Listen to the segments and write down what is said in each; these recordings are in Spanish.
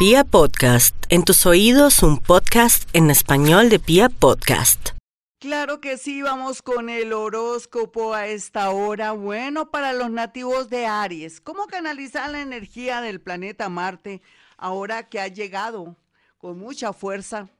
Pia Podcast, en tus oídos un podcast en español de Pia Podcast. Claro que sí, vamos con el horóscopo a esta hora. Bueno, para los nativos de Aries, ¿cómo canalizar la energía del planeta Marte ahora que ha llegado con mucha fuerza?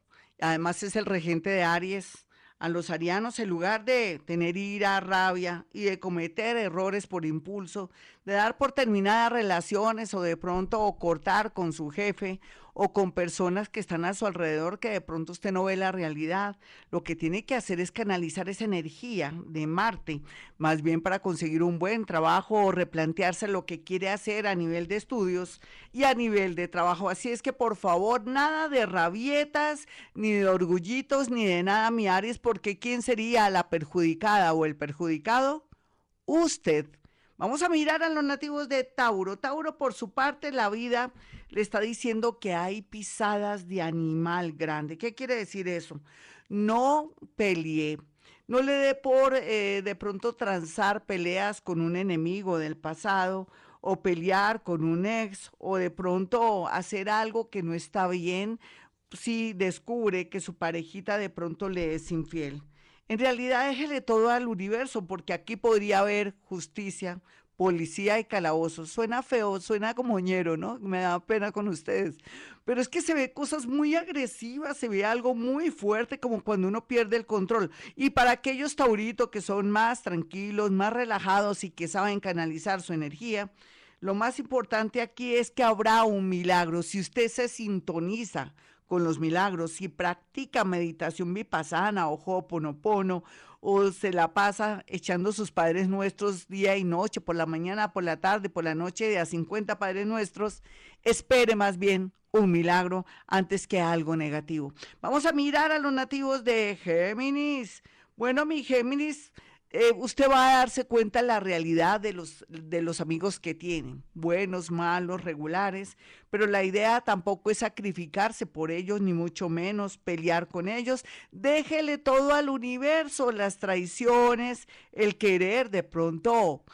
Además es el regente de Aries a los arianos, en lugar de tener ira, rabia y de cometer errores por impulso, de dar por terminadas relaciones o de pronto cortar con su jefe o con personas que están a su alrededor que de pronto usted no ve la realidad. Lo que tiene que hacer es canalizar esa energía de Marte, más bien para conseguir un buen trabajo o replantearse lo que quiere hacer a nivel de estudios y a nivel de trabajo. Así es que por favor, nada de rabietas, ni de orgullitos, ni de nada, mi Aries, porque ¿quién sería la perjudicada o el perjudicado? Usted. Vamos a mirar a los nativos de Tauro. Tauro, por su parte, la vida le está diciendo que hay pisadas de animal grande. ¿Qué quiere decir eso? No pelee. No le dé por eh, de pronto transar peleas con un enemigo del pasado o pelear con un ex o de pronto hacer algo que no está bien si descubre que su parejita de pronto le es infiel. En realidad déjele todo al universo porque aquí podría haber justicia, policía y calabozo. Suena feo, suena como ñero, ¿no? Me da pena con ustedes. Pero es que se ve cosas muy agresivas, se ve algo muy fuerte como cuando uno pierde el control. Y para aquellos tauritos que son más tranquilos, más relajados y que saben canalizar su energía, lo más importante aquí es que habrá un milagro. Si usted se sintoniza con los milagros, si practica meditación vipassana o ho'oponopono o se la pasa echando sus padres nuestros día y noche, por la mañana, por la tarde, por la noche, de a 50 padres nuestros, espere más bien un milagro antes que algo negativo. Vamos a mirar a los nativos de Géminis. Bueno, mi Géminis, eh, usted va a darse cuenta la realidad de los, de los amigos que tienen, buenos, malos, regulares, pero la idea tampoco es sacrificarse por ellos, ni mucho menos pelear con ellos. Déjele todo al universo, las traiciones, el querer de pronto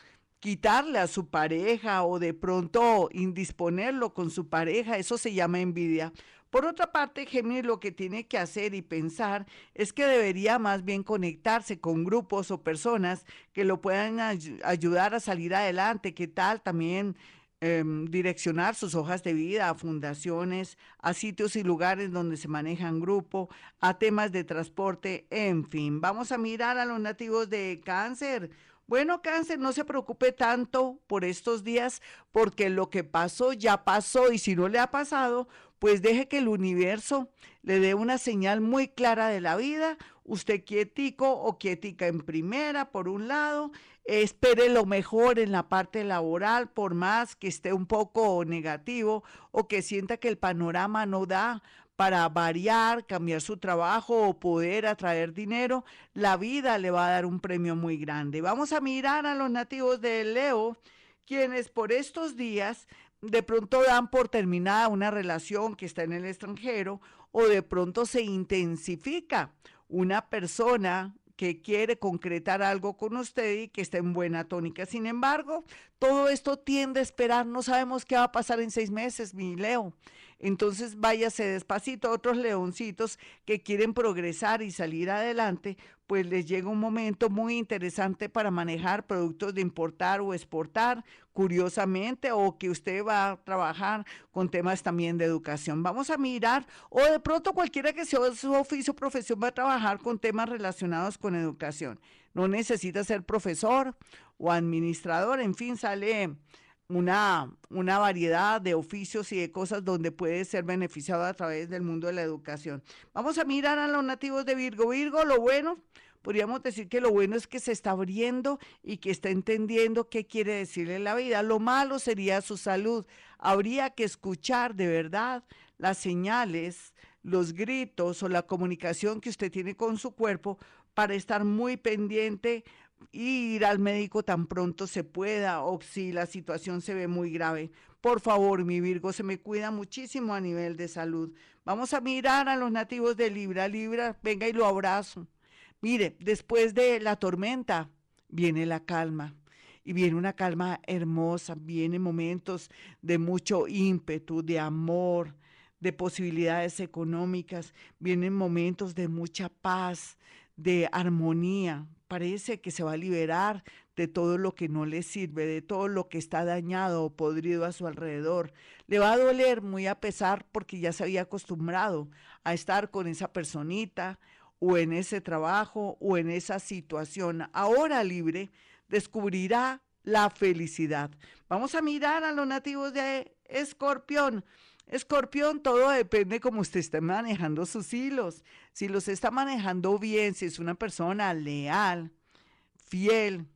quitarle a su pareja o de pronto indisponerlo con su pareja, eso se llama envidia. Por otra parte, Géminis lo que tiene que hacer y pensar es que debería más bien conectarse con grupos o personas que lo puedan ayudar a salir adelante. ¿Qué tal también em, direccionar sus hojas de vida a fundaciones, a sitios y lugares donde se manejan grupos, a temas de transporte, en fin? Vamos a mirar a los nativos de cáncer. Bueno, cáncer, no se preocupe tanto por estos días porque lo que pasó ya pasó y si no le ha pasado, pues deje que el universo le dé una señal muy clara de la vida, usted quietico o quietica en primera, por un lado, espere lo mejor en la parte laboral, por más que esté un poco negativo o que sienta que el panorama no da para variar, cambiar su trabajo o poder atraer dinero, la vida le va a dar un premio muy grande. Vamos a mirar a los nativos de Leo, quienes por estos días de pronto dan por terminada una relación que está en el extranjero o de pronto se intensifica una persona que quiere concretar algo con usted y que está en buena tónica. Sin embargo, todo esto tiende a esperar, no sabemos qué va a pasar en seis meses, mi Leo. Entonces váyase despacito. Otros leoncitos que quieren progresar y salir adelante, pues les llega un momento muy interesante para manejar productos de importar o exportar, curiosamente, o que usted va a trabajar con temas también de educación. Vamos a mirar, o de pronto cualquiera que sea su oficio o profesión va a trabajar con temas relacionados con educación. No necesita ser profesor o administrador, en fin, sale una, una variedad de oficios y de cosas donde puede ser beneficiado a través del mundo de la educación. Vamos a mirar a los nativos de Virgo. Virgo, lo bueno, podríamos decir que lo bueno es que se está abriendo y que está entendiendo qué quiere decirle la vida. Lo malo sería su salud. Habría que escuchar de verdad las señales, los gritos o la comunicación que usted tiene con su cuerpo para estar muy pendiente ir al médico tan pronto se pueda o si la situación se ve muy grave. Por favor, mi Virgo, se me cuida muchísimo a nivel de salud. Vamos a mirar a los nativos de Libra. Libra, venga y lo abrazo. Mire, después de la tormenta viene la calma y viene una calma hermosa, vienen momentos de mucho ímpetu, de amor, de posibilidades económicas, vienen momentos de mucha paz, de armonía. Parece que se va a liberar de todo lo que no le sirve, de todo lo que está dañado o podrido a su alrededor. Le va a doler muy a pesar porque ya se había acostumbrado a estar con esa personita o en ese trabajo o en esa situación. Ahora libre, descubrirá la felicidad. Vamos a mirar a los nativos de Escorpión. Escorpión, todo depende cómo usted esté manejando sus hilos. Si los está manejando bien, si es una persona leal, fiel,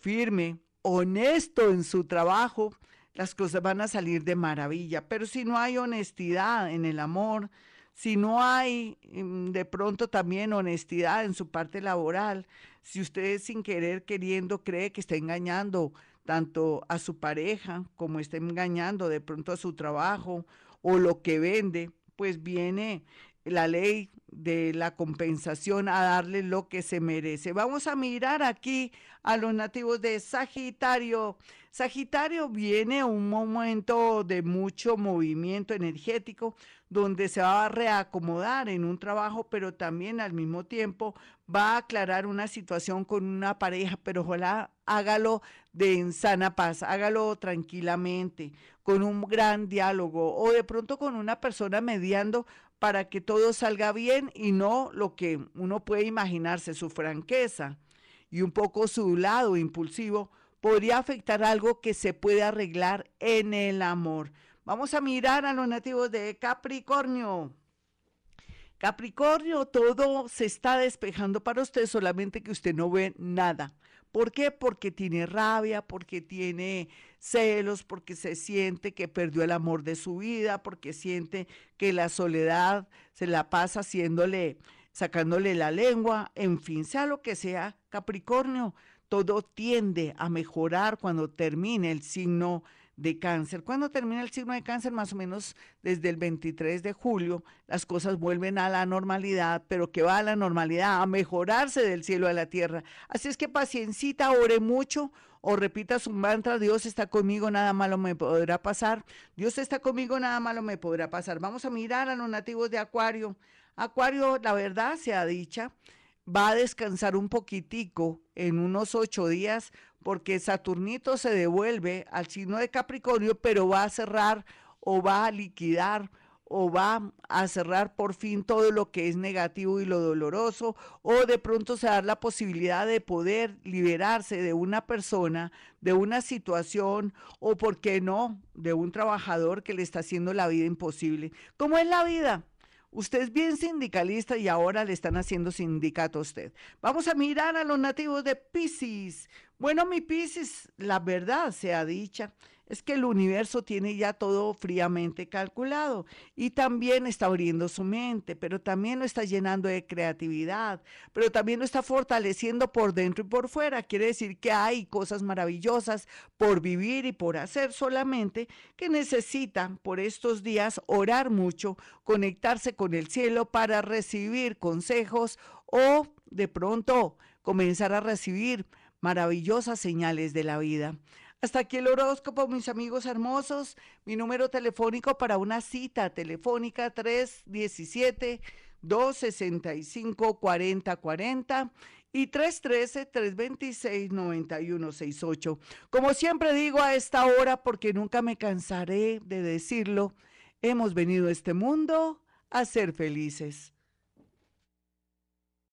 firme, honesto en su trabajo, las cosas van a salir de maravilla. Pero si no hay honestidad en el amor, si no hay mm, de pronto también honestidad en su parte laboral, si usted sin querer queriendo cree que está engañando tanto a su pareja como está engañando de pronto a su trabajo o lo que vende, pues viene la ley de la compensación a darle lo que se merece. Vamos a mirar aquí a los nativos de Sagitario. Sagitario viene un momento de mucho movimiento energético donde se va a reacomodar en un trabajo, pero también al mismo tiempo va a aclarar una situación con una pareja, pero ojalá hágalo de sana paz, hágalo tranquilamente, con un gran diálogo o de pronto con una persona mediando para que todo salga bien y no lo que uno puede imaginarse, su franqueza y un poco su lado impulsivo podría afectar algo que se puede arreglar en el amor. Vamos a mirar a los nativos de Capricornio. Capricornio, todo se está despejando para usted, solamente que usted no ve nada. ¿Por qué? Porque tiene rabia, porque tiene celos, porque se siente que perdió el amor de su vida, porque siente que la soledad se la pasa haciéndole, sacándole la lengua, en fin, sea lo que sea, Capricornio, todo tiende a mejorar cuando termine el signo de cáncer. Cuando termina el signo de cáncer, más o menos desde el 23 de julio, las cosas vuelven a la normalidad, pero que va a la normalidad, a mejorarse del cielo a la tierra. Así es que paciencita, ore mucho o repita su mantra, Dios está conmigo, nada malo me podrá pasar. Dios está conmigo, nada malo me podrá pasar. Vamos a mirar a los nativos de Acuario. Acuario, la verdad sea dicha, va a descansar un poquitico en unos ocho días porque Saturnito se devuelve al signo de Capricornio, pero va a cerrar o va a liquidar o va a cerrar por fin todo lo que es negativo y lo doloroso, o de pronto se da la posibilidad de poder liberarse de una persona, de una situación, o por qué no, de un trabajador que le está haciendo la vida imposible. ¿Cómo es la vida? Usted es bien sindicalista y ahora le están haciendo sindicato a usted. Vamos a mirar a los nativos de Pisces. Bueno, mi Pisces, la verdad sea dicha, es que el universo tiene ya todo fríamente calculado y también está abriendo su mente, pero también lo está llenando de creatividad, pero también lo está fortaleciendo por dentro y por fuera. Quiere decir que hay cosas maravillosas por vivir y por hacer solamente que necesita por estos días orar mucho, conectarse con el cielo para recibir consejos o de pronto comenzar a recibir maravillosas señales de la vida. Hasta aquí el horóscopo, mis amigos hermosos. Mi número telefónico para una cita telefónica 317-265-4040 y 313-326-9168. Como siempre digo a esta hora, porque nunca me cansaré de decirlo, hemos venido a este mundo a ser felices.